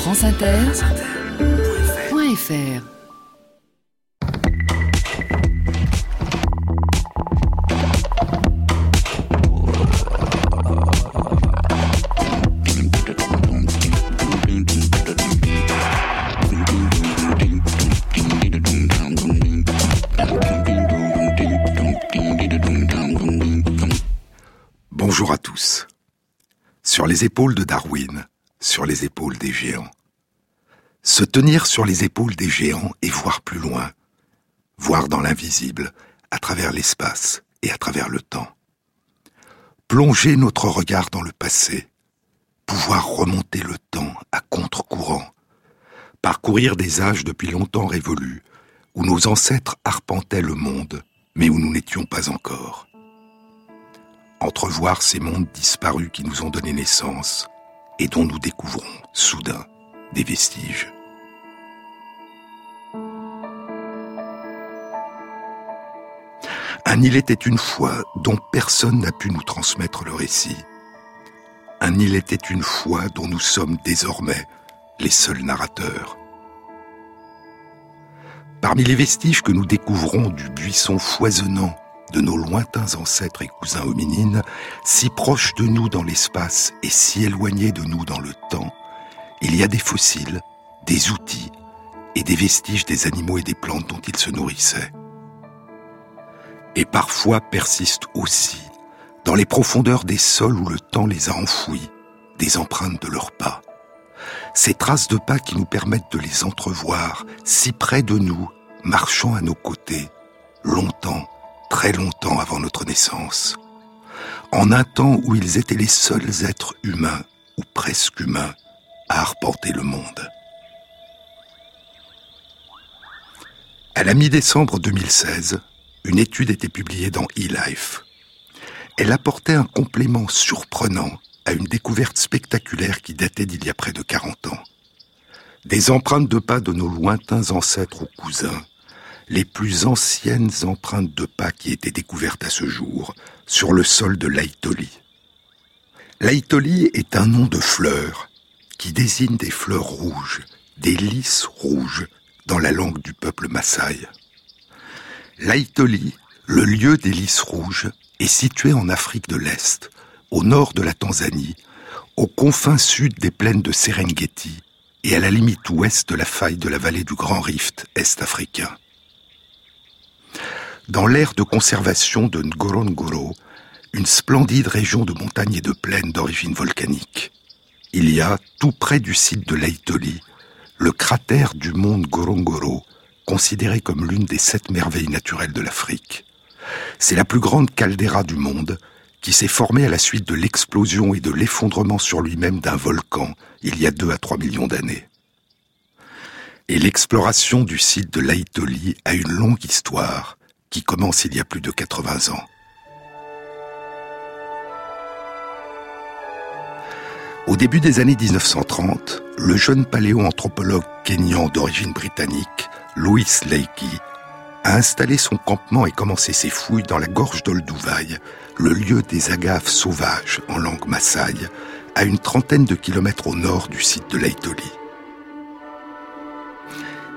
franceinter.fr Bonjour à tous. Sur les épaules de Darwin, sur les épaules des géants. Se tenir sur les épaules des géants et voir plus loin, voir dans l'invisible, à travers l'espace et à travers le temps. Plonger notre regard dans le passé, pouvoir remonter le temps à contre-courant, parcourir des âges depuis longtemps révolus, où nos ancêtres arpentaient le monde, mais où nous n'étions pas encore. Entrevoir ces mondes disparus qui nous ont donné naissance, et dont nous découvrons, soudain, des vestiges. Un il était une fois dont personne n'a pu nous transmettre le récit. Un il était une fois dont nous sommes désormais les seuls narrateurs. Parmi les vestiges que nous découvrons du buisson foisonnant de nos lointains ancêtres et cousins hominines, si proches de nous dans l'espace et si éloignés de nous dans le temps, il y a des fossiles, des outils et des vestiges des animaux et des plantes dont ils se nourrissaient. Et parfois persistent aussi, dans les profondeurs des sols où le temps les a enfouis, des empreintes de leurs pas. Ces traces de pas qui nous permettent de les entrevoir si près de nous, marchant à nos côtés, longtemps, très longtemps avant notre naissance, en un temps où ils étaient les seuls êtres humains, ou presque humains, à arpenter le monde. À la mi-décembre 2016, une étude était publiée dans eLife. Elle apportait un complément surprenant à une découverte spectaculaire qui datait d'il y a près de 40 ans. Des empreintes de pas de nos lointains ancêtres ou cousins les plus anciennes empreintes de pas qui étaient découvertes à ce jour sur le sol de l'Aïtoli. L'Aïtoli est un nom de fleur qui désigne des fleurs rouges, des lys rouges dans la langue du peuple Maasai. L'Aïtoli, le lieu des lys rouges, est situé en Afrique de l'Est, au nord de la Tanzanie, aux confins sud des plaines de Serengeti et à la limite ouest de la faille de la vallée du Grand Rift est-africain. Dans l'aire de conservation de Ngorongoro, une splendide région de montagnes et de plaines d'origine volcanique. Il y a, tout près du site de l'Aitoli, le cratère du mont Ngorongoro, considéré comme l'une des sept merveilles naturelles de l'Afrique. C'est la plus grande caldeira du monde qui s'est formée à la suite de l'explosion et de l'effondrement sur lui-même d'un volcan il y a deux à trois millions d'années. Et l'exploration du site de l'Aitoli a une longue histoire qui commence il y a plus de 80 ans. Au début des années 1930, le jeune paléoanthropologue kényan d'origine britannique, Louis Leakey, a installé son campement et commencé ses fouilles dans la gorge d'Olduvai, le lieu des agaves sauvages en langue maasai, à une trentaine de kilomètres au nord du site de l'Aitoli.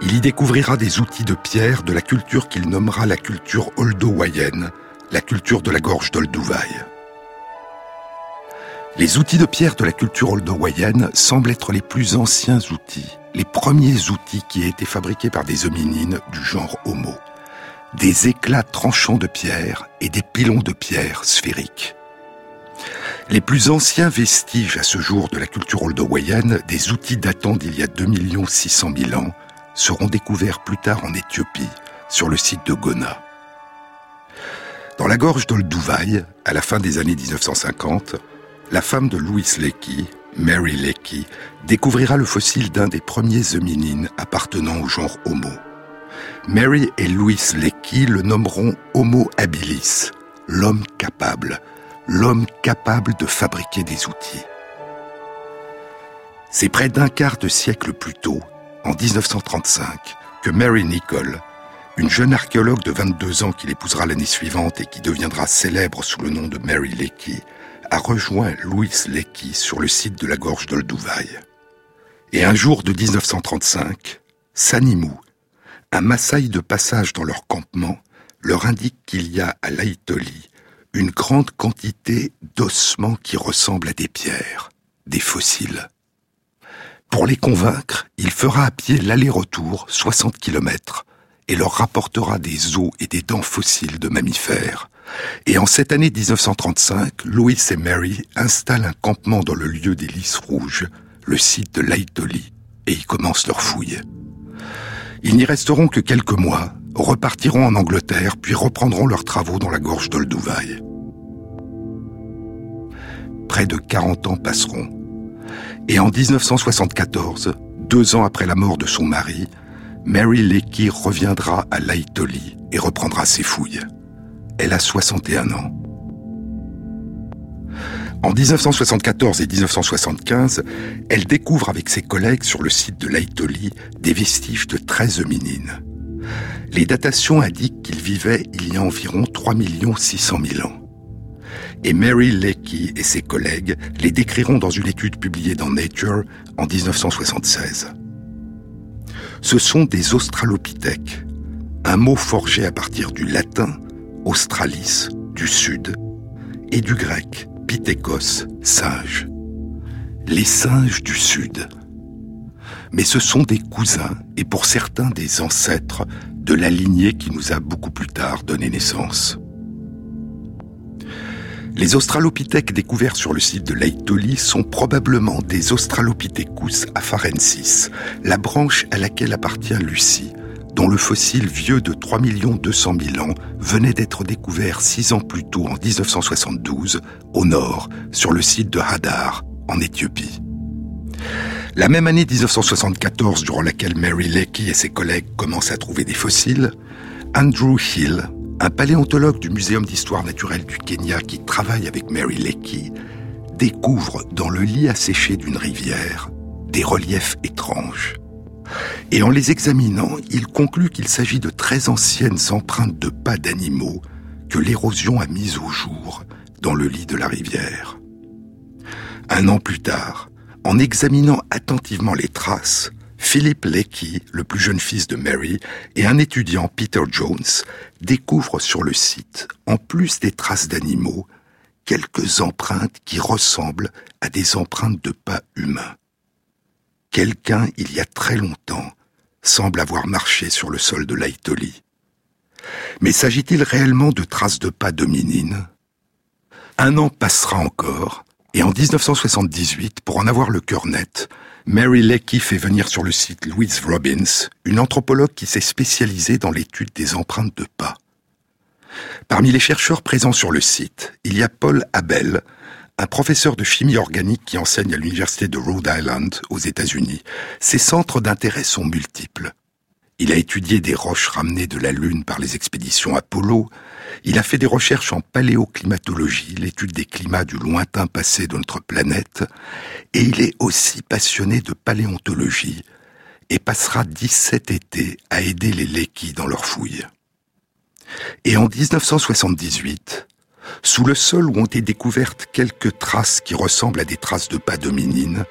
Il y découvrira des outils de pierre de la culture qu'il nommera la culture oldowayen, la culture de la gorge d'Olduvai. Les outils de pierre de la culture oldowayen semblent être les plus anciens outils, les premiers outils qui aient été fabriqués par des hominines du genre Homo. Des éclats tranchants de pierre et des pilons de pierre sphériques. Les plus anciens vestiges à ce jour de la culture oldowayenne, des outils datant d'il y a 2 600 000 ans, seront découverts plus tard en Éthiopie, sur le site de Gona. Dans la gorge d'Olduvai, à la fin des années 1950, la femme de Louis Leakey, Mary Leakey, découvrira le fossile d'un des premiers hominines appartenant au genre Homo. Mary et Louis Leakey le nommeront Homo habilis, l'homme capable, l'homme capable de fabriquer des outils. C'est près d'un quart de siècle plus tôt en 1935 que Mary Nicole, une jeune archéologue de 22 ans qu'il épousera l'année suivante et qui deviendra célèbre sous le nom de Mary Leakey, a rejoint Louis Leakey sur le site de la gorge d'Olduvai. Et un jour de 1935, Sanimou, un Maasai de passage dans leur campement, leur indique qu'il y a à Laïtoli une grande quantité d'ossements qui ressemblent à des pierres, des fossiles. Pour les convaincre, il fera à pied l'aller-retour, 60 km, et leur rapportera des os et des dents fossiles de mammifères. Et en cette année 1935, Louis et Mary installent un campement dans le lieu des lys rouges, le site de Laïtoli, et y commencent leur fouille. Ils n'y resteront que quelques mois, repartiront en Angleterre, puis reprendront leurs travaux dans la gorge d'Olduvai. Près de 40 ans passeront. Et en 1974, deux ans après la mort de son mari, Mary Leakey reviendra à Laïtoli et reprendra ses fouilles. Elle a 61 ans. En 1974 et 1975, elle découvre avec ses collègues sur le site de Laïtoli des vestiges de 13 hominines. Les datations indiquent qu'ils vivaient il y a environ 3 600 000 ans. Et Mary Leakey et ses collègues les décriront dans une étude publiée dans Nature en 1976. Ce sont des australopithèques, un mot forgé à partir du latin australis, du sud, et du grec pithekos, singe. Les singes du sud. Mais ce sont des cousins, et pour certains des ancêtres, de la lignée qui nous a beaucoup plus tard donné naissance. Les australopithèques découverts sur le site de Laetoli sont probablement des Australopithecus afarensis, la branche à laquelle appartient Lucie, dont le fossile vieux de 3 200 000 ans venait d'être découvert six ans plus tôt en 1972, au nord, sur le site de Hadar, en Éthiopie. La même année 1974, durant laquelle Mary Leakey et ses collègues commencent à trouver des fossiles, Andrew Hill, un paléontologue du Muséum d'histoire naturelle du Kenya qui travaille avec Mary Leakey, découvre dans le lit asséché d'une rivière des reliefs étranges. Et en les examinant, il conclut qu'il s'agit de très anciennes empreintes de pas d'animaux que l'érosion a mises au jour dans le lit de la rivière. Un an plus tard, en examinant attentivement les traces, Philip Leakey, le plus jeune fils de Mary, et un étudiant, Peter Jones, découvrent sur le site, en plus des traces d'animaux, quelques empreintes qui ressemblent à des empreintes de pas humains. Quelqu'un, il y a très longtemps, semble avoir marché sur le sol de l'Aïtoli. Mais s'agit-il réellement de traces de pas dominines? Un an passera encore, et en 1978, pour en avoir le cœur net, Mary Leakey fait venir sur le site Louise Robbins, une anthropologue qui s'est spécialisée dans l'étude des empreintes de pas. Parmi les chercheurs présents sur le site, il y a Paul Abel, un professeur de chimie organique qui enseigne à l'université de Rhode Island aux États-Unis. Ses centres d'intérêt sont multiples. Il a étudié des roches ramenées de la Lune par les expéditions Apollo, il a fait des recherches en paléoclimatologie, l'étude des climats du lointain passé de notre planète, et il est aussi passionné de paléontologie et passera 17 étés à aider les Lekis dans leurs fouilles. Et en 1978, sous le sol où ont été découvertes quelques traces qui ressemblent à des traces de pas dominines,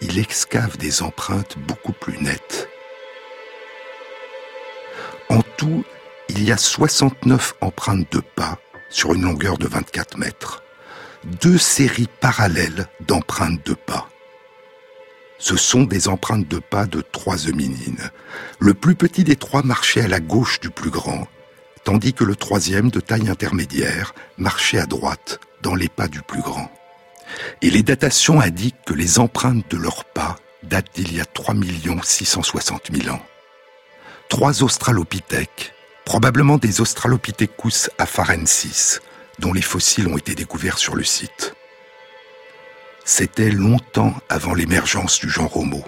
il excave des empreintes beaucoup plus nettes. En tout, il y a 69 empreintes de pas sur une longueur de 24 mètres. Deux séries parallèles d'empreintes de pas. Ce sont des empreintes de pas de trois hominines. Le plus petit des trois marchait à la gauche du plus grand, tandis que le troisième, de taille intermédiaire, marchait à droite, dans les pas du plus grand. Et les datations indiquent que les empreintes de leurs pas datent d'il y a 3 660 000 ans. Trois australopithèques, probablement des Australopithecus afarensis, dont les fossiles ont été découverts sur le site. C'était longtemps avant l'émergence du genre Homo.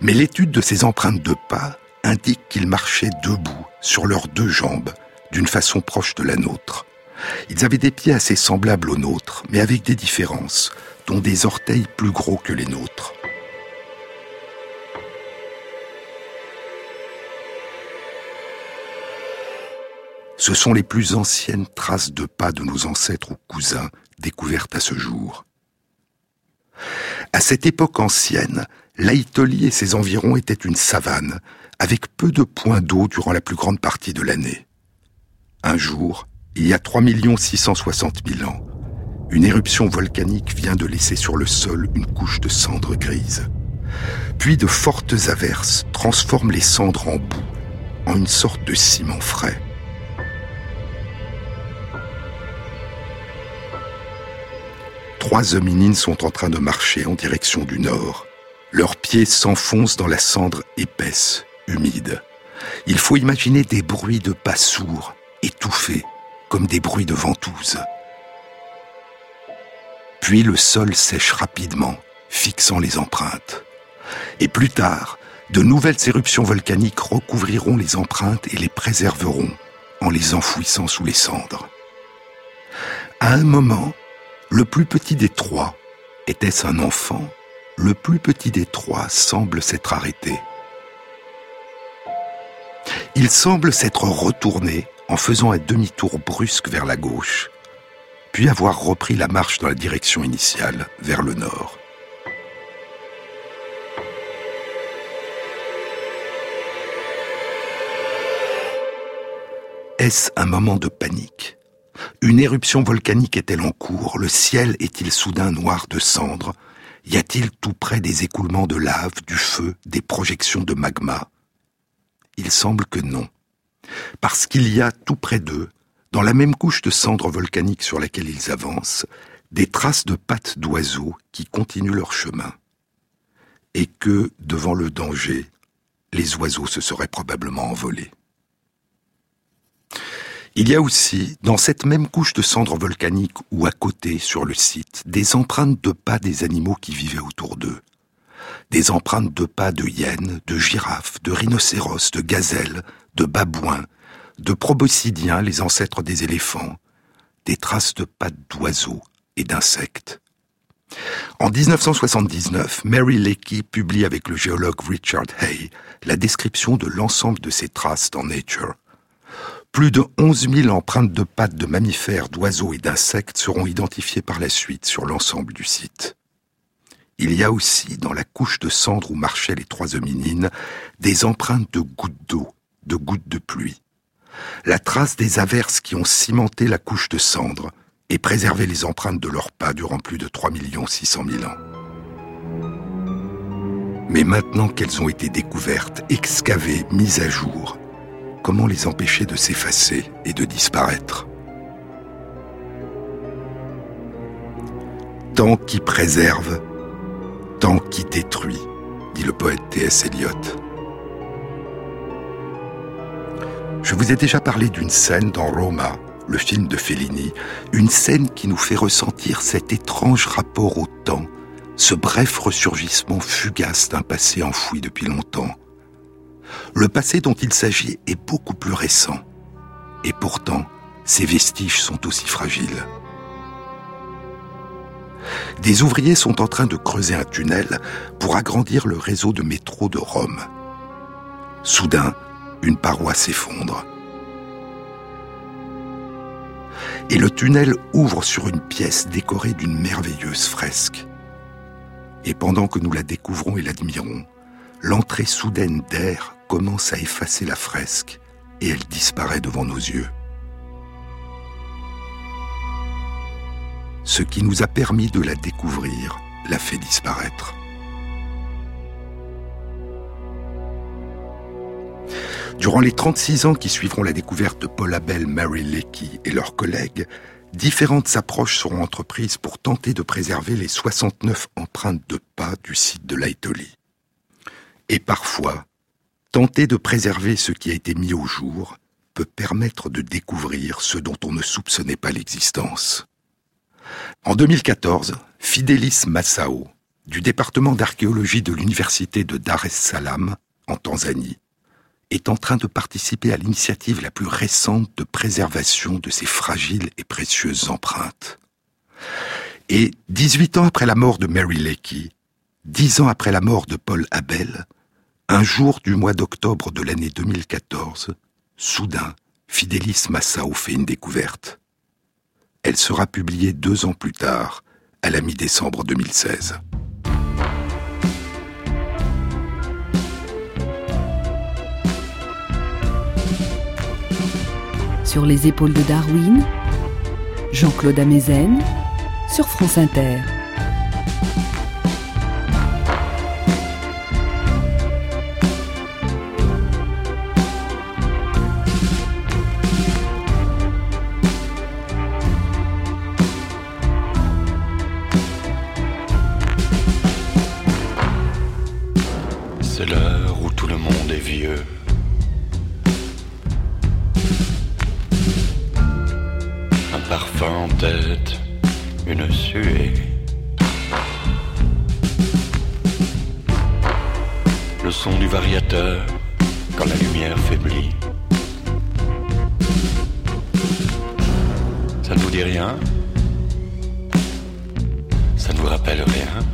Mais l'étude de ces empreintes de pas indique qu'ils marchaient debout, sur leurs deux jambes, d'une façon proche de la nôtre. Ils avaient des pieds assez semblables aux nôtres, mais avec des différences, dont des orteils plus gros que les nôtres. Ce sont les plus anciennes traces de pas de nos ancêtres ou cousins découvertes à ce jour. À cette époque ancienne, l'Aïtoli et ses environs étaient une savane, avec peu de points d'eau durant la plus grande partie de l'année. Un jour, il y a 3 660 000 ans, une éruption volcanique vient de laisser sur le sol une couche de cendres grises. Puis de fortes averses transforment les cendres en boue, en une sorte de ciment frais. Trois hominines sont en train de marcher en direction du nord. Leurs pieds s'enfoncent dans la cendre épaisse, humide. Il faut imaginer des bruits de pas sourds, étouffés, comme des bruits de ventouse. Puis le sol sèche rapidement, fixant les empreintes. Et plus tard, de nouvelles éruptions volcaniques recouvriront les empreintes et les préserveront en les enfouissant sous les cendres. À un moment, le plus petit des trois, était-ce un enfant Le plus petit des trois semble s'être arrêté. Il semble s'être retourné en faisant un demi-tour brusque vers la gauche, puis avoir repris la marche dans la direction initiale, vers le nord. Est-ce un moment de panique? Une éruption volcanique est-elle en cours? Le ciel est-il soudain noir de cendres? Y a-t-il tout près des écoulements de lave, du feu, des projections de magma? Il semble que non. Parce qu'il y a tout près d'eux, dans la même couche de cendres volcaniques sur laquelle ils avancent, des traces de pattes d'oiseaux qui continuent leur chemin. Et que, devant le danger, les oiseaux se seraient probablement envolés. Il y a aussi, dans cette même couche de cendres volcaniques ou à côté, sur le site, des empreintes de pas des animaux qui vivaient autour d'eux. Des empreintes de pas de hyènes, de girafes, de rhinocéros, de gazelles, de babouins, de proboscidiens, les ancêtres des éléphants, des traces de pattes d'oiseaux et d'insectes. En 1979, Mary Leakey publie avec le géologue Richard Hay la description de l'ensemble de ces traces dans Nature. Plus de 11 000 empreintes de pattes de mammifères, d'oiseaux et d'insectes seront identifiées par la suite sur l'ensemble du site. Il y a aussi, dans la couche de cendres où marchaient les trois hominines, des empreintes de gouttes d'eau, de gouttes de pluie. La trace des averses qui ont cimenté la couche de cendres et préservé les empreintes de leurs pas durant plus de 3 600 000 ans. Mais maintenant qu'elles ont été découvertes, excavées, mises à jour, comment les empêcher de s'effacer et de disparaître Tant qui préserve, tant qui détruit, dit le poète T.S. Eliot. Je vous ai déjà parlé d'une scène dans Roma, le film de Fellini, une scène qui nous fait ressentir cet étrange rapport au temps, ce bref ressurgissement fugace d'un passé enfoui depuis longtemps le passé dont il s'agit est beaucoup plus récent. Et pourtant, ses vestiges sont aussi fragiles. Des ouvriers sont en train de creuser un tunnel pour agrandir le réseau de métro de Rome. Soudain, une paroi s'effondre. Et le tunnel ouvre sur une pièce décorée d'une merveilleuse fresque. Et pendant que nous la découvrons et l'admirons, l'entrée soudaine d'air commence à effacer la fresque et elle disparaît devant nos yeux. Ce qui nous a permis de la découvrir l'a fait disparaître. Durant les 36 ans qui suivront la découverte de Paul Abel, Mary Leakey et leurs collègues, différentes approches seront entreprises pour tenter de préserver les 69 empreintes de pas du site de l'Aitoli. Et parfois, Tenter de préserver ce qui a été mis au jour peut permettre de découvrir ce dont on ne soupçonnait pas l'existence. En 2014, Fidelis Massao, du département d'archéologie de l'université de Dar es Salaam, en Tanzanie, est en train de participer à l'initiative la plus récente de préservation de ces fragiles et précieuses empreintes. Et 18 ans après la mort de Mary Leakey, 10 ans après la mort de Paul Abel, un jour du mois d'octobre de l'année 2014, soudain, Fidelis Massao fait une découverte. Elle sera publiée deux ans plus tard, à la mi-décembre 2016. Sur les épaules de Darwin, Jean-Claude Amezen, sur France Inter. C'est l'heure où tout le monde est vieux. Un parfum en tête, une suée. Le son du variateur quand la lumière faiblit. Ça ne vous dit rien? Ça ne vous rappelle rien?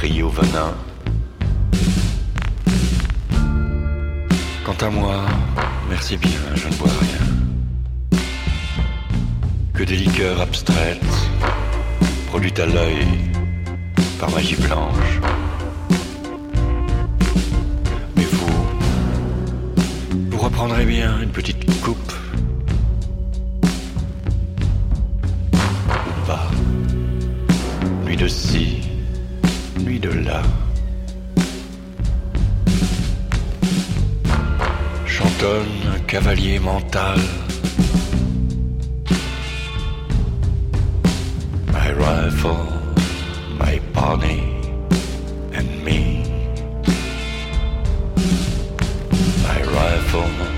flatterie au venin. Quant à moi, merci bien, je ne bois rien. Que des liqueurs abstraites, produites à l'œil par magie blanche. Mais vous, vous reprendrez bien une petite coupe de ci, nuit de là. Chantonne un cavalier mental. My rifle, my pony and me. My rifle,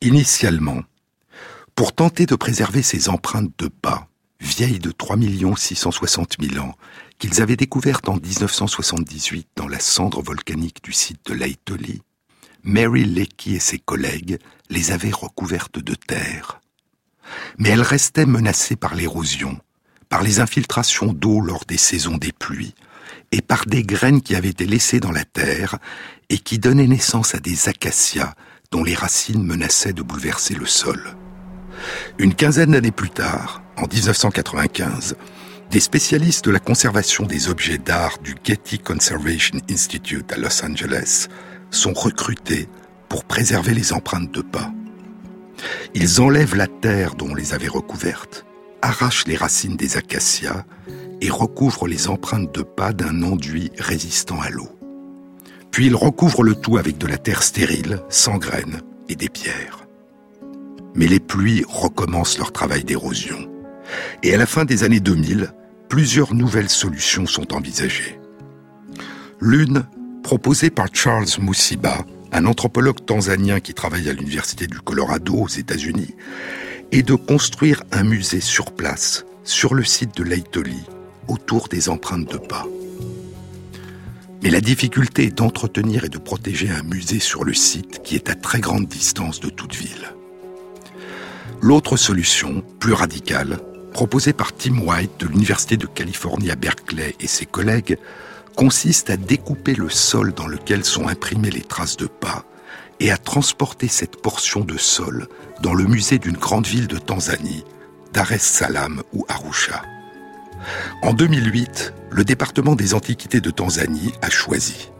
Initialement, pour tenter de préserver ces empreintes de pas, vieilles de 3 660 000 ans, qu'ils avaient découvertes en 1978 dans la cendre volcanique du site de Laetoli, Mary Leakey et ses collègues les avaient recouvertes de terre. Mais elles restaient menacées par l'érosion, par les infiltrations d'eau lors des saisons des pluies, et par des graines qui avaient été laissées dans la terre et qui donnaient naissance à des acacias dont les racines menaçaient de bouleverser le sol. Une quinzaine d'années plus tard, en 1995, des spécialistes de la conservation des objets d'art du Getty Conservation Institute à Los Angeles sont recrutés pour préserver les empreintes de pas. Ils enlèvent la terre dont on les avait recouvertes, arrachent les racines des acacias et recouvrent les empreintes de pas d'un enduit résistant à l'eau. Puis ils recouvrent le tout avec de la terre stérile, sans graines et des pierres. Mais les pluies recommencent leur travail d'érosion. Et à la fin des années 2000, plusieurs nouvelles solutions sont envisagées. L'une, proposée par Charles Musiba, un anthropologue tanzanien qui travaille à l'Université du Colorado aux États-Unis, est de construire un musée sur place, sur le site de Laitoli, autour des empreintes de pas. Mais la difficulté est d'entretenir et de protéger un musée sur le site qui est à très grande distance de toute ville. L'autre solution, plus radicale, proposée par Tim White de l'Université de Californie à Berkeley et ses collègues, consiste à découper le sol dans lequel sont imprimées les traces de pas et à transporter cette portion de sol dans le musée d'une grande ville de Tanzanie, Dar es Salaam ou Arusha. En 2008, le département des antiquités de Tanzanie a choisi.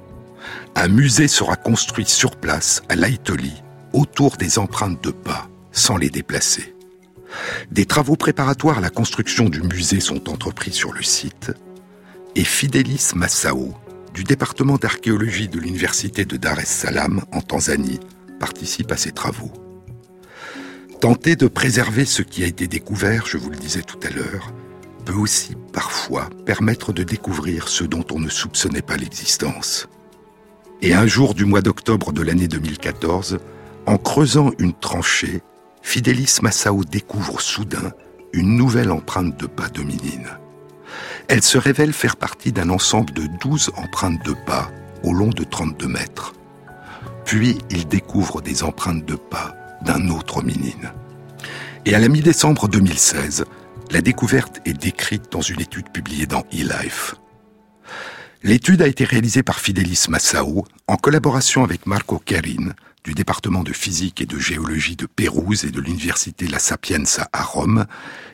Un musée sera construit sur place à Laitoli autour des empreintes de pas, sans les déplacer. Des travaux préparatoires à la construction du musée sont entrepris sur le site et Fidelis Massao, du département d'archéologie de l'université de Dar es Salaam en Tanzanie, participe à ces travaux. Tenter de préserver ce qui a été découvert, je vous le disais tout à l'heure, peut aussi parfois permettre de découvrir ce dont on ne soupçonnait pas l'existence. Et un jour du mois d'octobre de l'année 2014, en creusant une tranchée, Fidelis Massao découvre soudain une nouvelle empreinte de pas dominine. Elle se révèle faire partie d'un ensemble de 12 empreintes de pas au long de 32 mètres. Puis il découvre des empreintes de pas d'un autre hominine. Et à la mi-décembre 2016, la découverte est décrite dans une étude publiée dans eLife. L'étude a été réalisée par Fidelis Massao en collaboration avec Marco Kerin du département de physique et de géologie de Pérouse et de l'université La Sapienza à Rome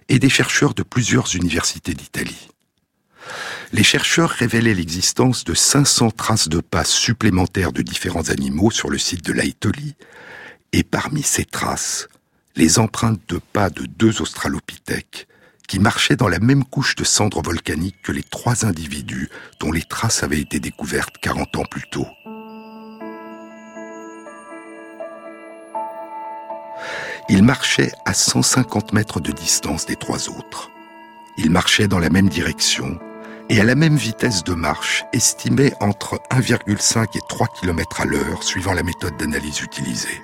et des chercheurs de plusieurs universités d'Italie. Les chercheurs révélaient l'existence de 500 traces de pas supplémentaires de différents animaux sur le site de l'Aitoli, et parmi ces traces, les empreintes de pas de deux australopithèques qui marchaient dans la même couche de cendres volcaniques que les trois individus dont les traces avaient été découvertes 40 ans plus tôt. Ils marchaient à 150 mètres de distance des trois autres. Ils marchaient dans la même direction et à la même vitesse de marche, estimée entre 1,5 et 3 km à l'heure, suivant la méthode d'analyse utilisée.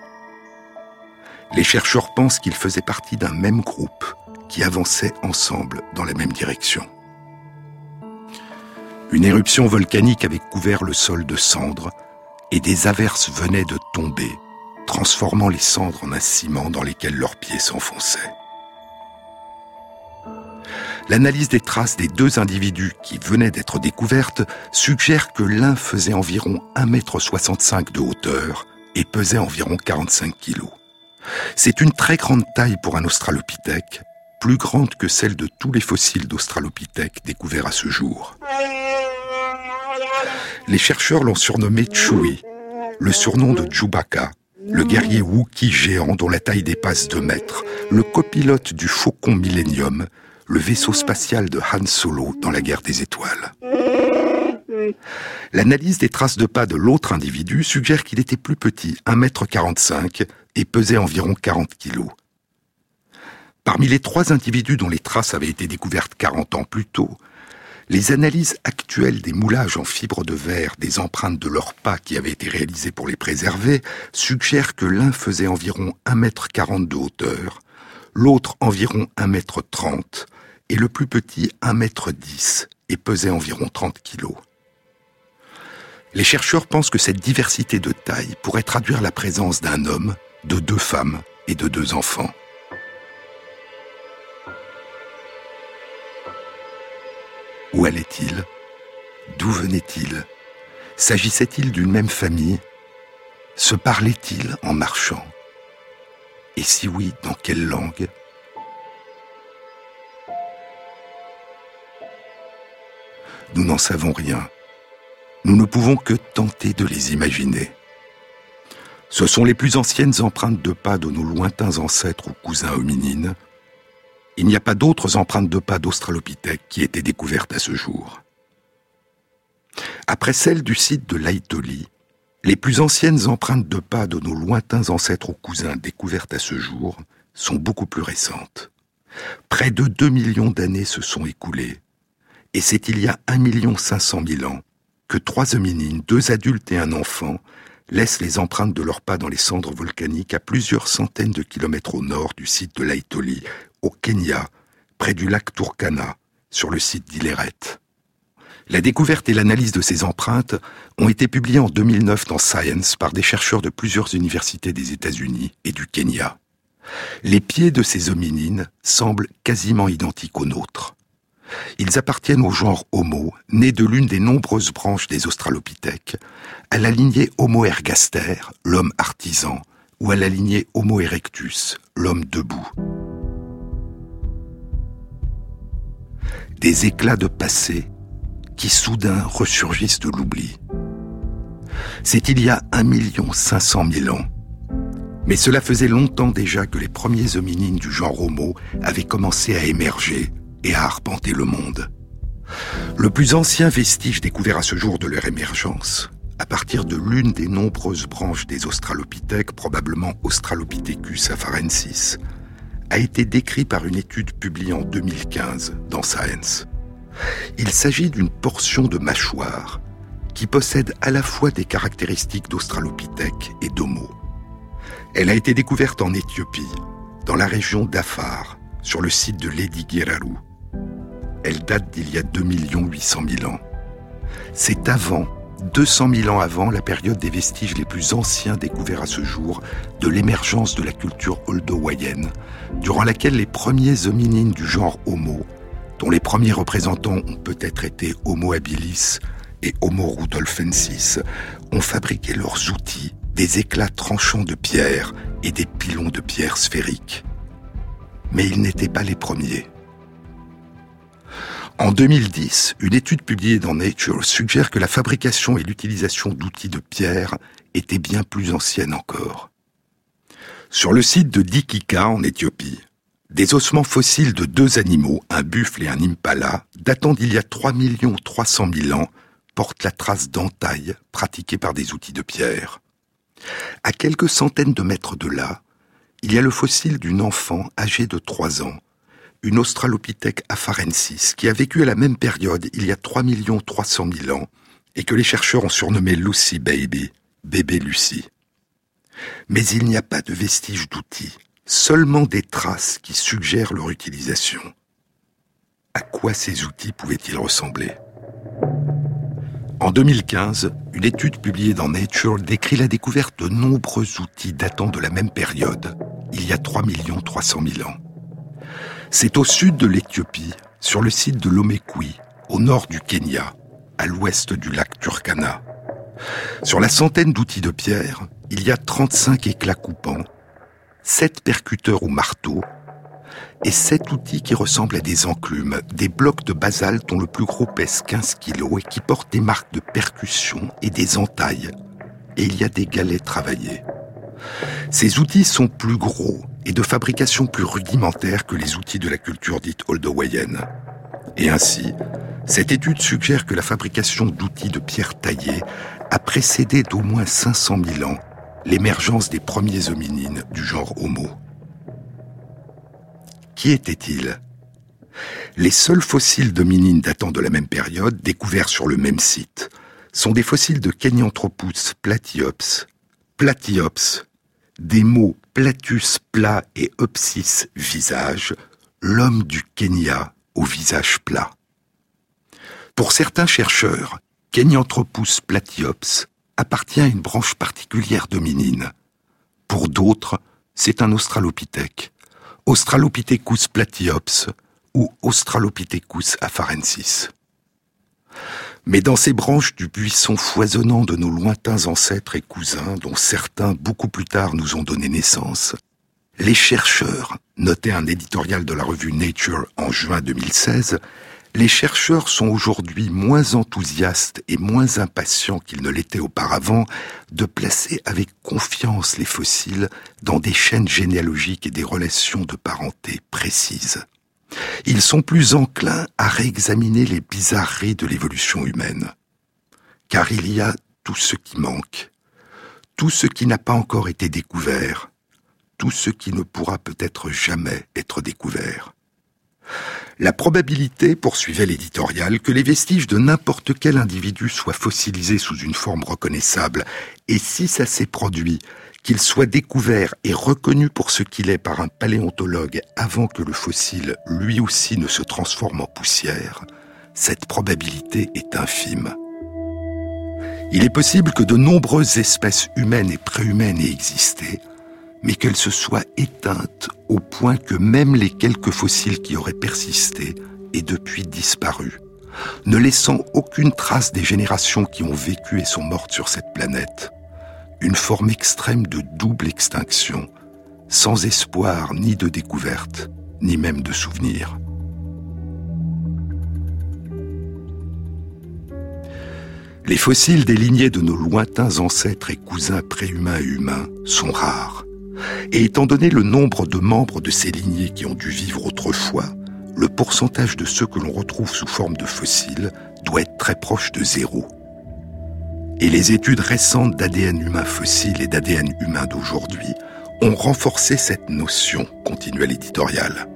Les chercheurs pensent qu'ils faisaient partie d'un même groupe qui avançait ensemble dans la même direction. Une éruption volcanique avait couvert le sol de cendres et des averses venaient de tomber, transformant les cendres en un ciment dans lesquels leurs pieds s'enfonçaient. L'analyse des traces des deux individus qui venaient d'être découvertes suggère que l'un faisait environ 1,65 m de hauteur et pesait environ 45 kg. C'est une très grande taille pour un australopithèque, plus grande que celle de tous les fossiles d'australopithèques découverts à ce jour. Les chercheurs l'ont surnommé Chewie, le surnom de Chewbacca, le guerrier Wookiee géant dont la taille dépasse 2 mètres, le copilote du Faucon Millennium, le vaisseau spatial de Han Solo dans la guerre des étoiles. L'analyse des traces de pas de l'autre individu suggère qu'il était plus petit, 1m45, et pesait environ 40 kg. Parmi les trois individus dont les traces avaient été découvertes 40 ans plus tôt, les analyses actuelles des moulages en fibre de verre des empreintes de leurs pas qui avaient été réalisées pour les préserver suggèrent que l'un faisait environ 1m40 de hauteur, l'autre environ 1m30 et le plus petit 1m10 et pesait environ 30 kg. Les chercheurs pensent que cette diversité de taille pourrait traduire la présence d'un homme, de deux femmes et de deux enfants. Où allait-il? D'où venait-il? S'agissait-il d'une même famille? Se parlait-il en marchant? Et si oui, dans quelle langue? Nous n'en savons rien. Nous ne pouvons que tenter de les imaginer. Ce sont les plus anciennes empreintes de pas de nos lointains ancêtres ou cousins hominines. Il n'y a pas d'autres empreintes de pas d'Australopithèques qui aient été découvertes à ce jour. Après celles du site de Laitoli, les plus anciennes empreintes de pas de nos lointains ancêtres ou cousins découvertes à ce jour sont beaucoup plus récentes. Près de 2 millions d'années se sont écoulées et c'est il y a 1 500 000 ans que trois hominines, deux adultes et un enfant, laissent les empreintes de leurs pas dans les cendres volcaniques à plusieurs centaines de kilomètres au nord du site de Laitoli, au Kenya, près du lac Turkana, sur le site d'Ileret. La découverte et l'analyse de ces empreintes ont été publiées en 2009 dans Science par des chercheurs de plusieurs universités des États-Unis et du Kenya. Les pieds de ces hominines semblent quasiment identiques aux nôtres. Ils appartiennent au genre Homo, né de l'une des nombreuses branches des Australopithèques, à la lignée Homo ergaster, l'homme artisan, ou à la lignée Homo erectus, l'homme debout. Des éclats de passé qui soudain ressurgissent de l'oubli. C'est il y a un million cinq cent mille ans. Mais cela faisait longtemps déjà que les premiers hominines du genre Homo avaient commencé à émerger et à arpenter le monde. Le plus ancien vestige découvert à ce jour de leur émergence, à partir de l'une des nombreuses branches des Australopithèques, probablement Australopithecus afarensis, a été décrit par une étude publiée en 2015 dans Science. Il s'agit d'une portion de mâchoire qui possède à la fois des caractéristiques d'Australopithèque et d'Homo. Elle a été découverte en Éthiopie, dans la région d'Afar, sur le site de Lady Geraru. Elle date d'il y a 2 800 000 ans. C'est avant, 200 000 ans avant la période des vestiges les plus anciens découverts à ce jour de l'émergence de la culture oldowayenne, durant laquelle les premiers hominines du genre Homo, dont les premiers représentants ont peut-être été Homo habilis et Homo rudolfensis, ont fabriqué leurs outils, des éclats tranchants de pierre et des pilons de pierre sphériques. Mais ils n'étaient pas les premiers. En 2010, une étude publiée dans Nature suggère que la fabrication et l'utilisation d'outils de pierre étaient bien plus anciennes encore. Sur le site de Dikika en Éthiopie, des ossements fossiles de deux animaux, un buffle et un impala, datant d'il y a 3 300 000 ans, portent la trace d'entailles pratiquées par des outils de pierre. À quelques centaines de mètres de là, il y a le fossile d'une enfant âgée de 3 ans, une Australopithèque afarensis, qui a vécu à la même période, il y a 3 300 000 ans, et que les chercheurs ont surnommé Lucy Baby, bébé Lucie. Mais il n'y a pas de vestiges d'outils, seulement des traces qui suggèrent leur utilisation. À quoi ces outils pouvaient-ils ressembler? En 2015, une étude publiée dans Nature décrit la découverte de nombreux outils datant de la même période, il y a 3 300 000 ans. C'est au sud de l'Éthiopie, sur le site de Lomekwi, au nord du Kenya, à l'ouest du lac Turkana. Sur la centaine d'outils de pierre, il y a 35 éclats coupants, 7 percuteurs ou marteaux, et 7 outils qui ressemblent à des enclumes, des blocs de basalte dont le plus gros pèse 15 kilos et qui portent des marques de percussion et des entailles. Et il y a des galets travaillés. Ces outils sont plus gros et de fabrication plus rudimentaire que les outils de la culture dite oldowayenne. Et ainsi, cette étude suggère que la fabrication d'outils de pierre taillée a précédé d'au moins 500 000 ans l'émergence des premiers hominines du genre Homo. Qui étaient-ils? Les seuls fossiles d'hominines datant de la même période, découverts sur le même site, sont des fossiles de Kenyanthropus platyops, platyops, des mots platus plat et opsis visage, l'homme du Kenya au visage plat. Pour certains chercheurs, Kenyanthropus platyops appartient à une branche particulière dominine. Pour d'autres, c'est un australopithèque, Australopithecus platyops ou Australopithecus afarensis. Mais dans ces branches du buisson foisonnant de nos lointains ancêtres et cousins, dont certains beaucoup plus tard nous ont donné naissance, les chercheurs, notait un éditorial de la revue Nature en juin 2016, les chercheurs sont aujourd'hui moins enthousiastes et moins impatients qu'ils ne l'étaient auparavant de placer avec confiance les fossiles dans des chaînes généalogiques et des relations de parenté précises. Ils sont plus enclins à réexaminer les bizarreries de l'évolution humaine. Car il y a tout ce qui manque, tout ce qui n'a pas encore été découvert, tout ce qui ne pourra peut-être jamais être découvert. La probabilité, poursuivait l'éditorial, que les vestiges de n'importe quel individu soient fossilisés sous une forme reconnaissable, et si ça s'est produit, qu'il soit découvert et reconnu pour ce qu'il est par un paléontologue avant que le fossile lui aussi ne se transforme en poussière, cette probabilité est infime. Il est possible que de nombreuses espèces humaines et préhumaines aient existé, mais qu'elles se soient éteintes au point que même les quelques fossiles qui auraient persisté et depuis disparu, ne laissant aucune trace des générations qui ont vécu et sont mortes sur cette planète. Une forme extrême de double extinction, sans espoir ni de découverte, ni même de souvenir. Les fossiles des lignées de nos lointains ancêtres et cousins préhumains et humains sont rares. Et étant donné le nombre de membres de ces lignées qui ont dû vivre autrefois, le pourcentage de ceux que l'on retrouve sous forme de fossiles doit être très proche de zéro. Et les études récentes d'ADN humain fossile et d'ADN humain d'aujourd'hui ont renforcé cette notion, continua l'éditorial.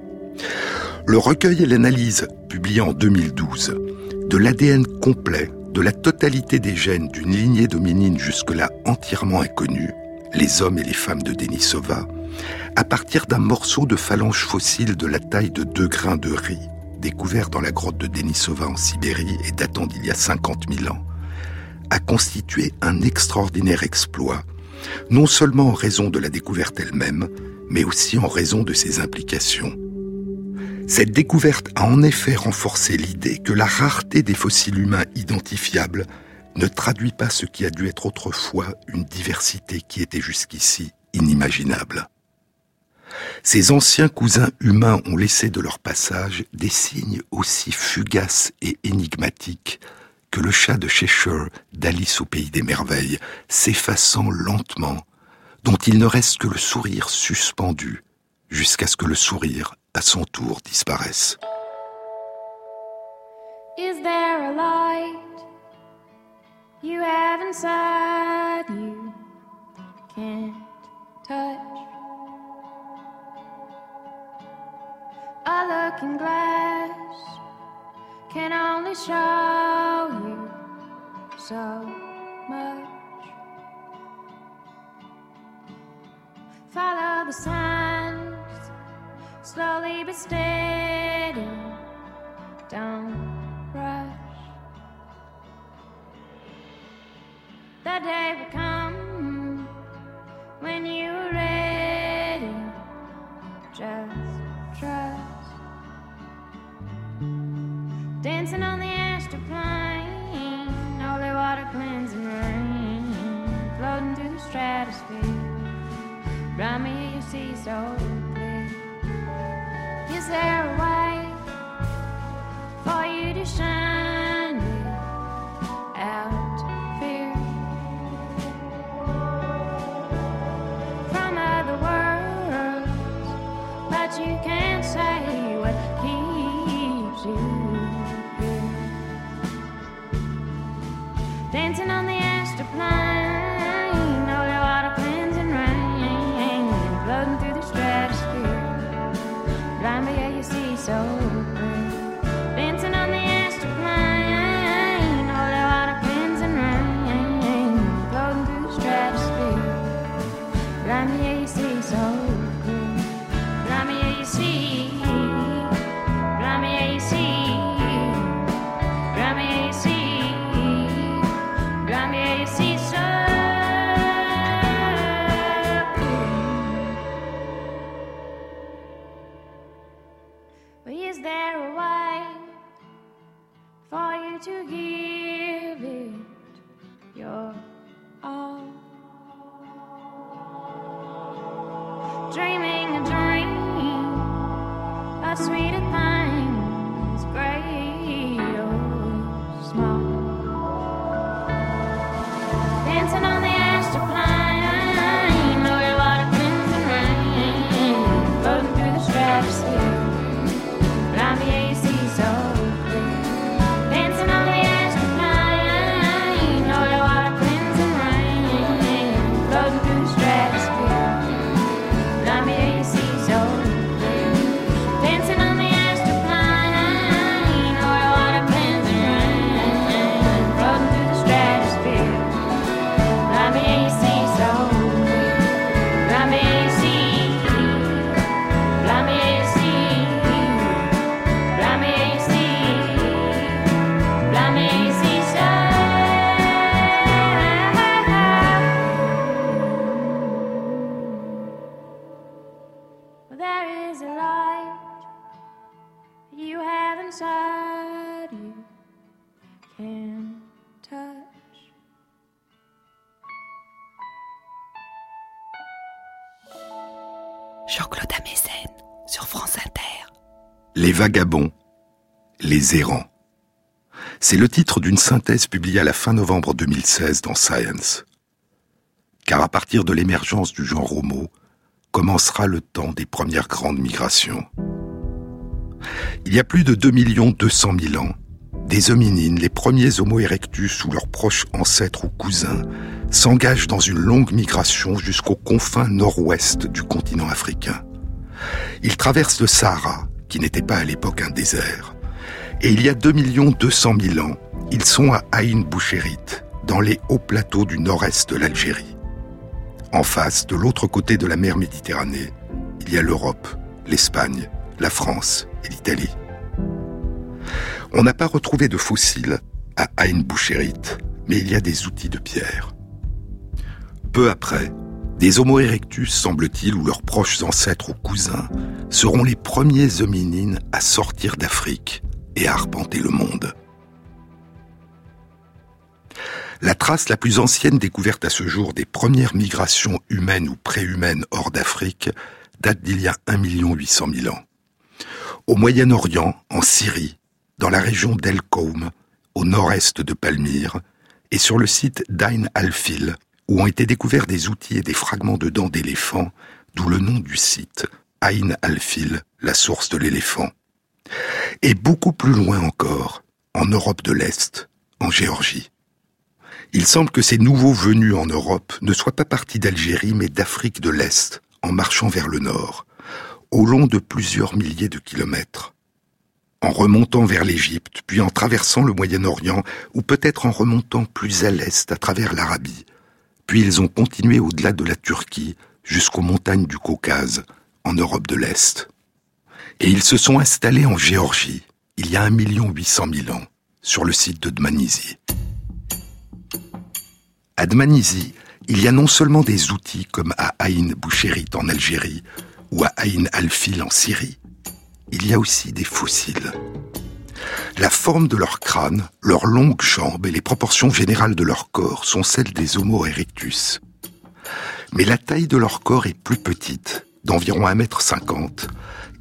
Le recueil et l'analyse, publié en 2012, de l'ADN complet de la totalité des gènes d'une lignée dominine jusque-là entièrement inconnue, les hommes et les femmes de Denisova, à partir d'un morceau de phalange fossile de la taille de deux grains de riz, découvert dans la grotte de Denisova en Sibérie et datant d'il y a 50 000 ans, a constitué un extraordinaire exploit, non seulement en raison de la découverte elle-même, mais aussi en raison de ses implications. Cette découverte a en effet renforcé l'idée que la rareté des fossiles humains identifiables ne traduit pas ce qui a dû être autrefois une diversité qui était jusqu'ici inimaginable. Ces anciens cousins humains ont laissé de leur passage des signes aussi fugaces et énigmatiques que le chat de Cheshire d'Alice au pays des merveilles, s'effaçant lentement, dont il ne reste que le sourire suspendu, jusqu'à ce que le sourire, à son tour, disparaisse. Is there a light you have inside you? Can't touch? A looking glass can only show you so much. Follow the signs, slowly but steady. Don't rush. The day will come when you're ready. Just trust. Dancing on the astral plane, holy water cleansing rain, floating through the stratosphere. Round me you see so Les vagabonds, les errants. C'est le titre d'une synthèse publiée à la fin novembre 2016 dans Science. Car à partir de l'émergence du genre Homo, commencera le temps des premières grandes migrations. Il y a plus de 2 200 000 ans, des hominines, les premiers Homo erectus ou leurs proches ancêtres ou cousins, s'engagent dans une longue migration jusqu'aux confins nord-ouest du continent africain. Ils traversent le Sahara, qui n'était pas à l'époque un désert. Et il y a 2 200 000 ans, ils sont à Aïn Bouchérit, dans les hauts plateaux du nord-est de l'Algérie. En face, de l'autre côté de la mer Méditerranée, il y a l'Europe, l'Espagne, la France et l'Italie. On n'a pas retrouvé de fossiles à Ain Bouchérit, mais il y a des outils de pierre. Peu après, des Homo erectus, semble-t-il, ou leurs proches ancêtres ou cousins, seront les premiers hominines à sortir d'Afrique et à arpenter le monde. La trace la plus ancienne découverte à ce jour des premières migrations humaines ou préhumaines hors d'Afrique date d'il y a 1 800 000 ans. Au Moyen-Orient, en Syrie, dans la région d'El Koum, au nord-est de Palmyre, et sur le site d'Ain al-Fil, où ont été découverts des outils et des fragments de dents d'éléphant, d'où le nom du site, Ain al-Fil, la source de l'éléphant. Et beaucoup plus loin encore, en Europe de l'Est, en Géorgie. Il semble que ces nouveaux venus en Europe ne soient pas partis d'Algérie mais d'Afrique de l'Est, en marchant vers le nord, au long de plusieurs milliers de kilomètres en remontant vers l'Égypte, puis en traversant le Moyen-Orient, ou peut-être en remontant plus à l'est à travers l'Arabie. Puis ils ont continué au-delà de la Turquie, jusqu'aux montagnes du Caucase, en Europe de l'Est. Et ils se sont installés en Géorgie, il y a un million huit cent mille ans, sur le site de Dmanisi. À Dmanisi, il y a non seulement des outils comme à Aïn Bouchérit en Algérie ou à Aïn al-Fil en Syrie, il y a aussi des fossiles. La forme de leur crâne, leurs longues jambes et les proportions générales de leur corps sont celles des Homo erectus. Mais la taille de leur corps est plus petite, d'environ 1m50,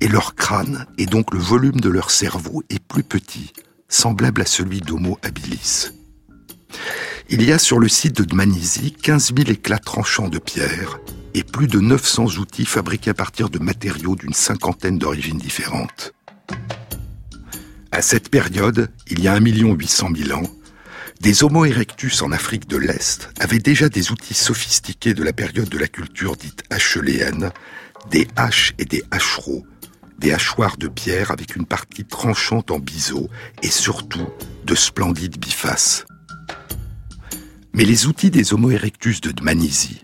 et leur crâne, et donc le volume de leur cerveau, est plus petit, semblable à celui d'Homo habilis. Il y a sur le site de Dmanisi 15 000 éclats tranchants de pierre et plus de 900 outils fabriqués à partir de matériaux d'une cinquantaine d'origines différentes. À cette période, il y a 1 800 000 ans, des Homo erectus en Afrique de l'Est avaient déjà des outils sophistiqués de la période de la culture dite hacheléenne, des haches et des hachereaux, des hachoirs de pierre avec une partie tranchante en biseau et surtout de splendides bifaces. Mais les outils des Homo erectus de Dmanisi,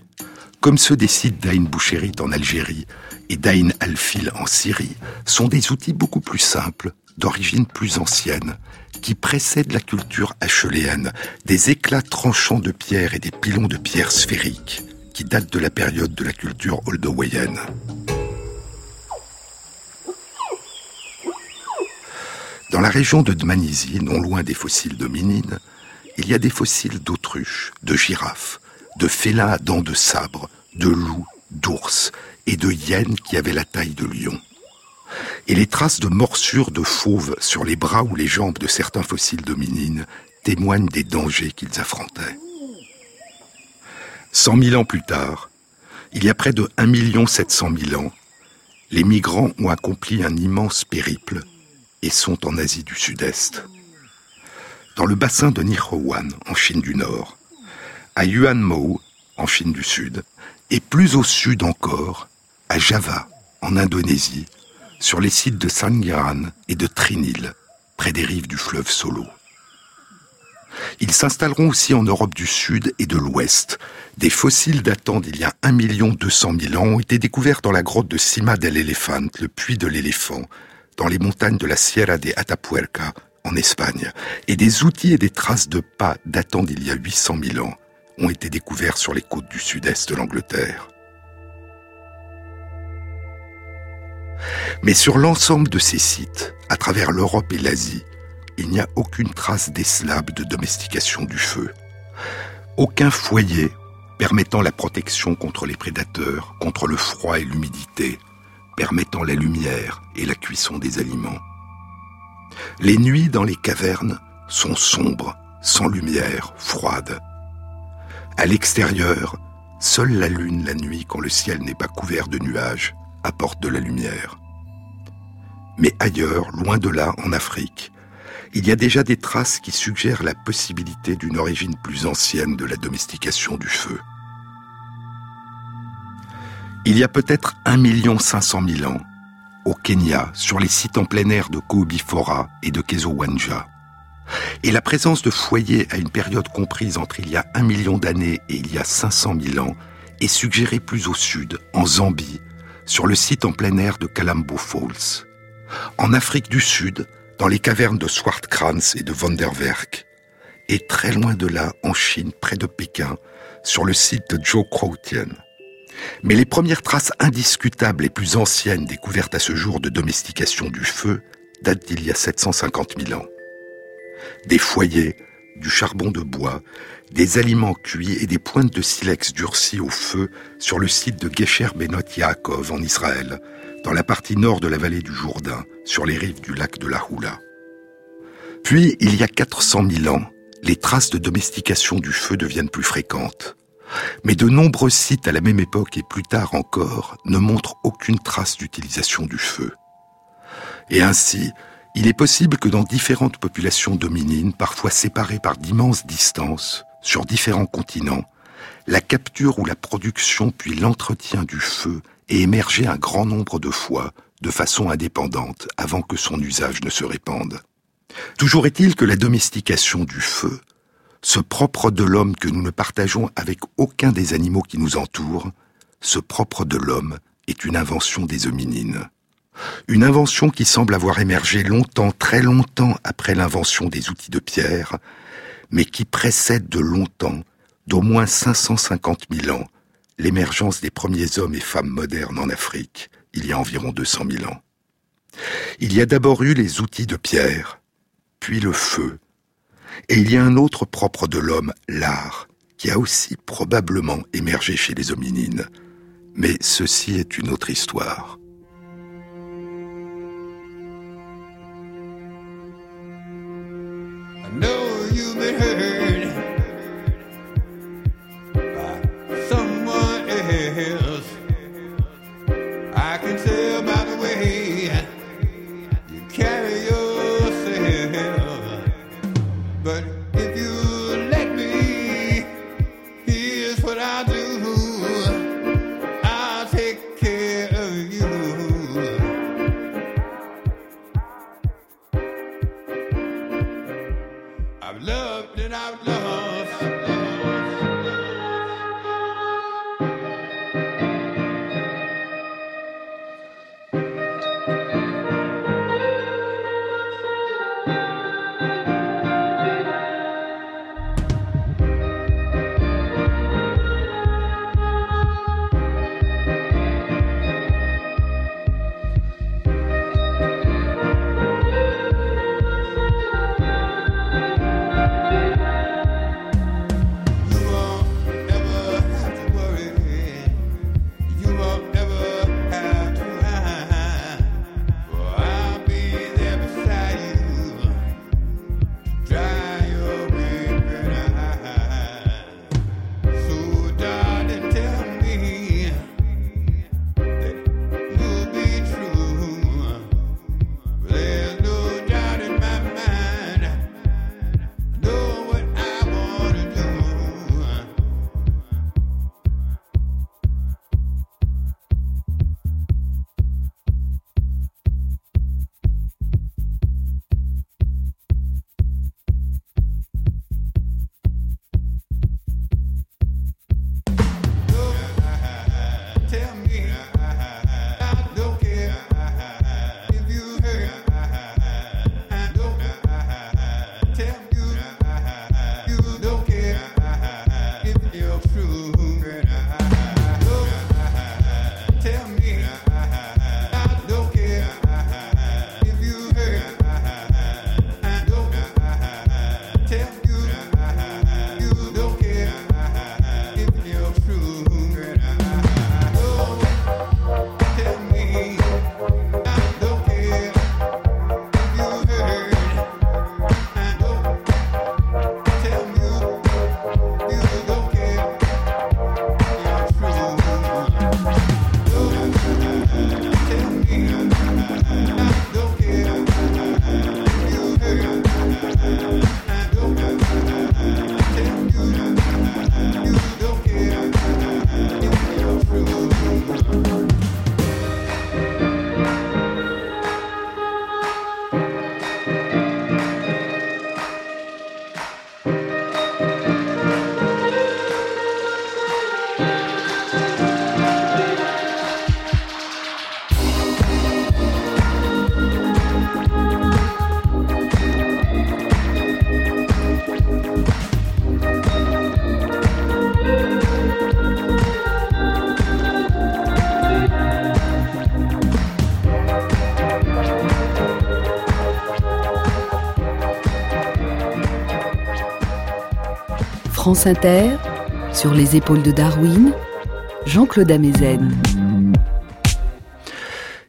comme ceux des sites d'Ain Bouchérit en Algérie et d'Ain al-Fil en Syrie, sont des outils beaucoup plus simples, d'origine plus ancienne, qui précèdent la culture acheléenne, des éclats tranchants de pierre et des pilons de pierre sphériques, qui datent de la période de la culture oldowayenne. Dans la région de Dmanisi, non loin des fossiles d'hominines, il y a des fossiles d'autruches, de girafes, de félins à dents de sabre, de loups, d'ours et de hyènes qui avaient la taille de lions. Et les traces de morsures de fauves sur les bras ou les jambes de certains fossiles d'hominines témoignent des dangers qu'ils affrontaient. Cent mille ans plus tard, il y a près de 1 700 000 ans, les migrants ont accompli un immense périple et sont en Asie du Sud-Est. Dans le bassin de Nihowan, en Chine du Nord, à Yuanmou, en Chine du Sud, et plus au sud encore, à Java, en Indonésie, sur les sites de Sanghiran et de Trinil, près des rives du fleuve Solo. Ils s'installeront aussi en Europe du Sud et de l'Ouest. Des fossiles datant d'il y a 1 200 000 ans ont été découverts dans la grotte de Cima del Elefant, le puits de l'éléphant, dans les montagnes de la Sierra de Atapuerca, en Espagne. Et des outils et des traces de pas datant d'il y a 800 000 ans ont été découverts sur les côtes du sud-est de l'Angleterre. Mais sur l'ensemble de ces sites, à travers l'Europe et l'Asie, il n'y a aucune trace slabs de domestication du feu. Aucun foyer permettant la protection contre les prédateurs, contre le froid et l'humidité, permettant la lumière et la cuisson des aliments. Les nuits dans les cavernes sont sombres, sans lumière, froides. À l'extérieur, seule la lune la nuit, quand le ciel n'est pas couvert de nuages, apporte de la lumière. Mais ailleurs, loin de là, en Afrique, il y a déjà des traces qui suggèrent la possibilité d'une origine plus ancienne de la domestication du feu. Il y a peut-être 1 500 000 ans, au Kenya, sur les sites en plein air de Koubifora et de Kezowanja. Et la présence de foyers à une période comprise entre il y a un million d'années et il y a 500 000 ans est suggérée plus au sud, en Zambie, sur le site en plein air de Kalambo Falls. En Afrique du Sud, dans les cavernes de Swartkrans et de Vonderwerk, et très loin de là, en Chine, près de Pékin, sur le site de Zhou Mais les premières traces indiscutables et plus anciennes découvertes à ce jour de domestication du feu datent d'il y a 750 000 ans. Des foyers, du charbon de bois, des aliments cuits et des pointes de silex durcis au feu sur le site de Gesher Benot Yaakov en Israël, dans la partie nord de la vallée du Jourdain, sur les rives du lac de la Houla. Puis, il y a 400 000 ans, les traces de domestication du feu deviennent plus fréquentes. Mais de nombreux sites à la même époque et plus tard encore ne montrent aucune trace d'utilisation du feu. Et ainsi, il est possible que dans différentes populations dominines, parfois séparées par d'immenses distances, sur différents continents, la capture ou la production puis l'entretien du feu ait émergé un grand nombre de fois de façon indépendante avant que son usage ne se répande. Toujours est-il que la domestication du feu, ce propre de l'homme que nous ne partageons avec aucun des animaux qui nous entourent, ce propre de l'homme est une invention des hominines. Une invention qui semble avoir émergé longtemps, très longtemps après l'invention des outils de pierre, mais qui précède de longtemps, d'au moins 550 000 ans, l'émergence des premiers hommes et femmes modernes en Afrique, il y a environ 200 000 ans. Il y a d'abord eu les outils de pierre, puis le feu, et il y a un autre propre de l'homme, l'art, qui a aussi probablement émergé chez les hominines. Mais ceci est une autre histoire. know you've been hurt by someone else. I can tell by the way you carry yourself. But if you Inter, sur les épaules de Darwin, Jean-Claude Amezen.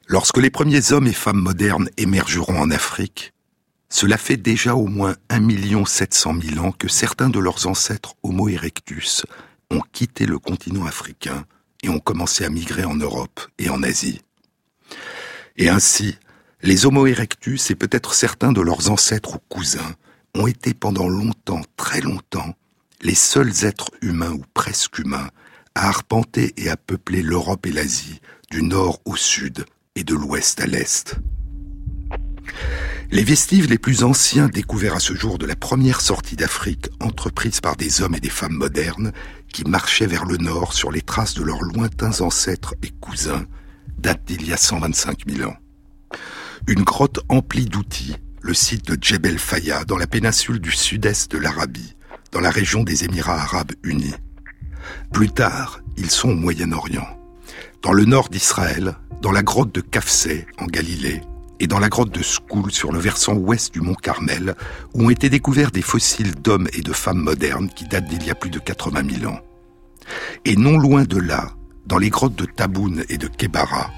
Lorsque les premiers hommes et femmes modernes émergeront en Afrique, cela fait déjà au moins 1 700 000 ans que certains de leurs ancêtres Homo erectus ont quitté le continent africain et ont commencé à migrer en Europe et en Asie. Et ainsi, les Homo erectus et peut-être certains de leurs ancêtres ou cousins ont été pendant longtemps, très longtemps, les seuls êtres humains ou presque humains à arpenter et à peupler l'Europe et l'Asie du nord au sud et de l'ouest à l'est. Les vestiges les plus anciens découverts à ce jour de la première sortie d'Afrique entreprise par des hommes et des femmes modernes qui marchaient vers le nord sur les traces de leurs lointains ancêtres et cousins datent d'il y a 125 000 ans. Une grotte emplie d'outils, le site de Djebel Faya dans la péninsule du sud-est de l'Arabie, dans la région des Émirats arabes unis. Plus tard, ils sont au Moyen-Orient. Dans le nord d'Israël, dans la grotte de Kafseh, en Galilée, et dans la grotte de Skoul, sur le versant ouest du mont Carmel, où ont été découverts des fossiles d'hommes et de femmes modernes qui datent d'il y a plus de 80 000 ans. Et non loin de là, dans les grottes de Taboun et de Kebara,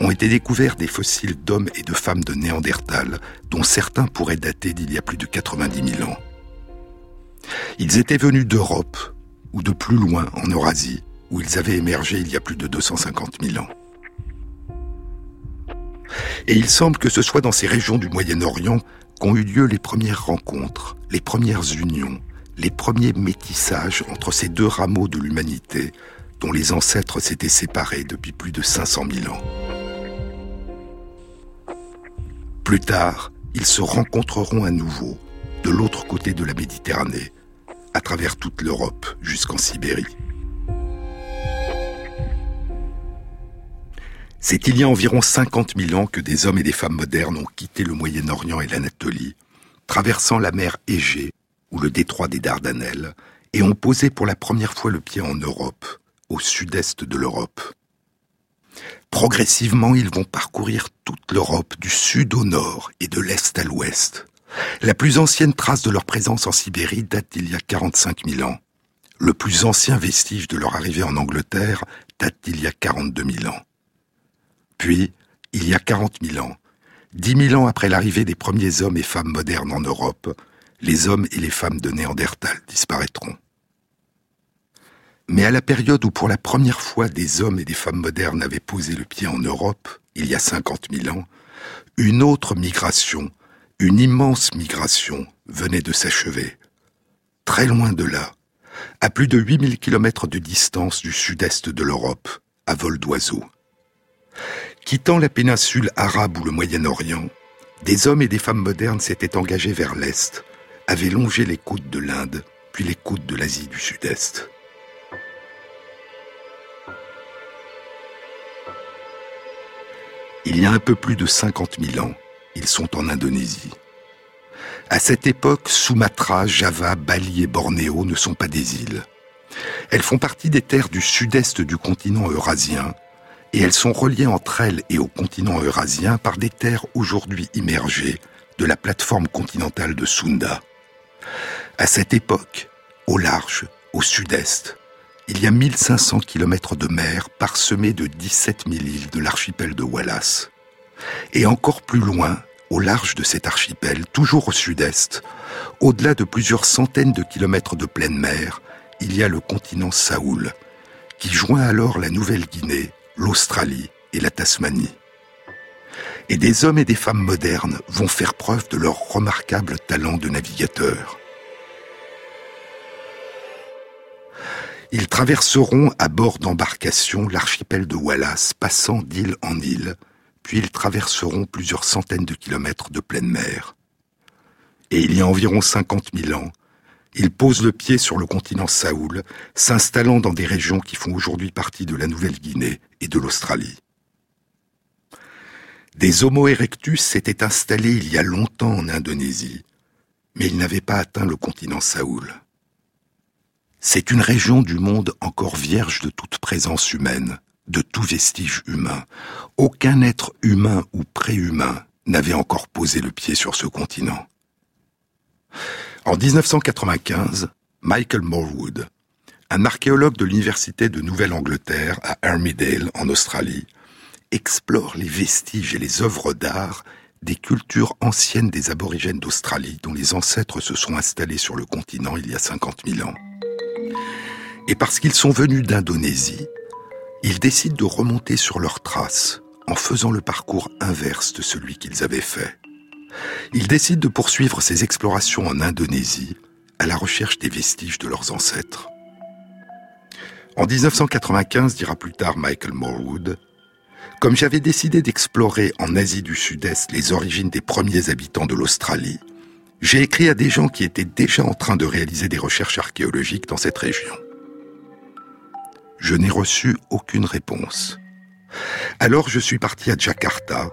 ont été découverts des fossiles d'hommes et de femmes de Néandertal, dont certains pourraient dater d'il y a plus de 90 000 ans. Ils étaient venus d'Europe, ou de plus loin en Eurasie, où ils avaient émergé il y a plus de 250 000 ans. Et il semble que ce soit dans ces régions du Moyen-Orient qu'ont eu lieu les premières rencontres, les premières unions, les premiers métissages entre ces deux rameaux de l'humanité dont les ancêtres s'étaient séparés depuis plus de 500 000 ans. Plus tard, ils se rencontreront à nouveau de l'autre côté de la Méditerranée, à travers toute l'Europe jusqu'en Sibérie. C'est il y a environ 50 000 ans que des hommes et des femmes modernes ont quitté le Moyen-Orient et l'Anatolie, traversant la mer Égée ou le détroit des Dardanelles, et ont posé pour la première fois le pied en Europe, au sud-est de l'Europe. Progressivement, ils vont parcourir toute l'Europe du sud au nord et de l'est à l'ouest. La plus ancienne trace de leur présence en Sibérie date d'il y a 45 000 ans. Le plus ancien vestige de leur arrivée en Angleterre date d'il y a 42 000 ans. Puis, il y a 40 000 ans, dix mille ans après l'arrivée des premiers hommes et femmes modernes en Europe, les hommes et les femmes de Néandertal disparaîtront. Mais à la période où pour la première fois des hommes et des femmes modernes avaient posé le pied en Europe, il y a 50 000 ans, une autre migration, une immense migration, venait de s'achever. Très loin de là, à plus de 8000 kilomètres de distance du sud-est de l'Europe, à vol d'oiseau. Quittant la péninsule arabe ou le Moyen-Orient, des hommes et des femmes modernes s'étaient engagés vers l'Est, avaient longé les côtes de l'Inde, puis les côtes de l'Asie du Sud-Est. Il y a un peu plus de 50 000 ans, ils sont en Indonésie. À cette époque, Sumatra, Java, Bali et Bornéo ne sont pas des îles. Elles font partie des terres du sud-est du continent eurasien, et elles sont reliées entre elles et au continent eurasien par des terres aujourd'hui immergées de la plateforme continentale de Sunda. À cette époque, au large, au sud-est, il y a 1500 km de mer parsemés de 17 000 îles de l'archipel de Wallace. Et encore plus loin, au large de cet archipel, toujours au sud-est, au-delà de plusieurs centaines de kilomètres de pleine mer, il y a le continent Saoul, qui joint alors la Nouvelle-Guinée l'Australie et la Tasmanie. Et des hommes et des femmes modernes vont faire preuve de leur remarquable talent de navigateur. Ils traverseront à bord d'embarcations l'archipel de Wallace, passant d'île en île, puis ils traverseront plusieurs centaines de kilomètres de pleine mer. Et il y a environ 50 000 ans, ils posent le pied sur le continent Saoul, s'installant dans des régions qui font aujourd'hui partie de la Nouvelle-Guinée et de l'Australie. Des Homo erectus s'étaient installés il y a longtemps en Indonésie, mais ils n'avaient pas atteint le continent Saoul. C'est une région du monde encore vierge de toute présence humaine, de tout vestige humain. Aucun être humain ou préhumain n'avait encore posé le pied sur ce continent. En 1995, Michael Morwood, un archéologue de l'université de Nouvelle-Angleterre à Armidale en Australie, explore les vestiges et les œuvres d'art des cultures anciennes des aborigènes d'Australie dont les ancêtres se sont installés sur le continent il y a 50 000 ans. Et parce qu'ils sont venus d'Indonésie, ils décident de remonter sur leurs traces en faisant le parcours inverse de celui qu'ils avaient fait. Ils décident de poursuivre ces explorations en Indonésie à la recherche des vestiges de leurs ancêtres. En 1995, dira plus tard Michael Morwood, comme j'avais décidé d'explorer en Asie du Sud-Est les origines des premiers habitants de l'Australie, j'ai écrit à des gens qui étaient déjà en train de réaliser des recherches archéologiques dans cette région. Je n'ai reçu aucune réponse. Alors je suis parti à Jakarta,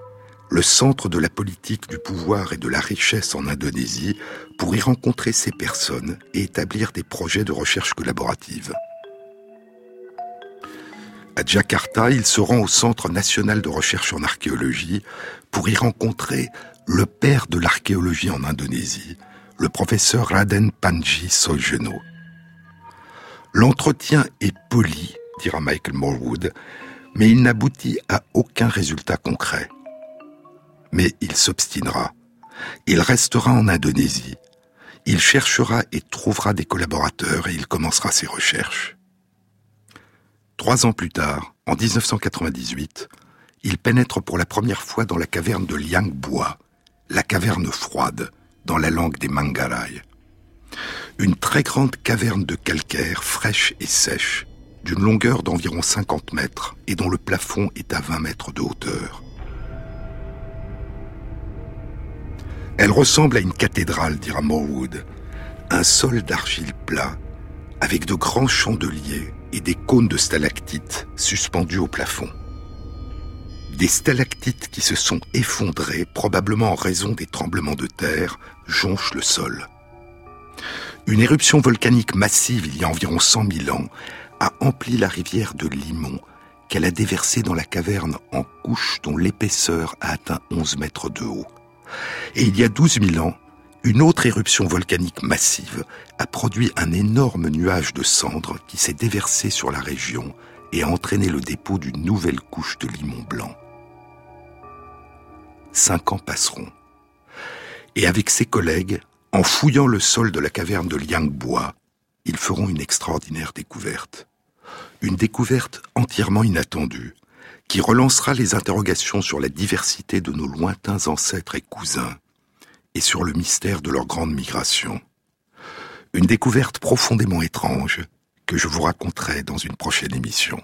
le centre de la politique du pouvoir et de la richesse en Indonésie, pour y rencontrer ces personnes et établir des projets de recherche collaborative. À Jakarta, il se rend au Centre national de recherche en archéologie pour y rencontrer le père de l'archéologie en Indonésie, le professeur Raden Panji Sojono. L'entretien est poli, dira Michael Morwood, mais il n'aboutit à aucun résultat concret. Mais il s'obstinera. Il restera en Indonésie. Il cherchera et trouvera des collaborateurs et il commencera ses recherches. Trois ans plus tard, en 1998, il pénètre pour la première fois dans la caverne de Liangboa, la caverne froide, dans la langue des Mangarai. Une très grande caverne de calcaire fraîche et sèche, d'une longueur d'environ 50 mètres et dont le plafond est à 20 mètres de hauteur. Elle ressemble à une cathédrale, dira Morwood, un sol d'argile plat, avec de grands chandeliers et des cônes de stalactites suspendus au plafond. Des stalactites qui se sont effondrées, probablement en raison des tremblements de terre, jonchent le sol. Une éruption volcanique massive il y a environ 100 000 ans a empli la rivière de Limon qu'elle a déversée dans la caverne en couches dont l'épaisseur a atteint 11 mètres de haut. Et il y a 12 000 ans, une autre éruption volcanique massive a produit un énorme nuage de cendres qui s'est déversé sur la région et a entraîné le dépôt d'une nouvelle couche de limon blanc. Cinq ans passeront. Et avec ses collègues, en fouillant le sol de la caverne de Liangbois, ils feront une extraordinaire découverte. Une découverte entièrement inattendue, qui relancera les interrogations sur la diversité de nos lointains ancêtres et cousins, et sur le mystère de leur grande migration. Une découverte profondément étrange que je vous raconterai dans une prochaine émission.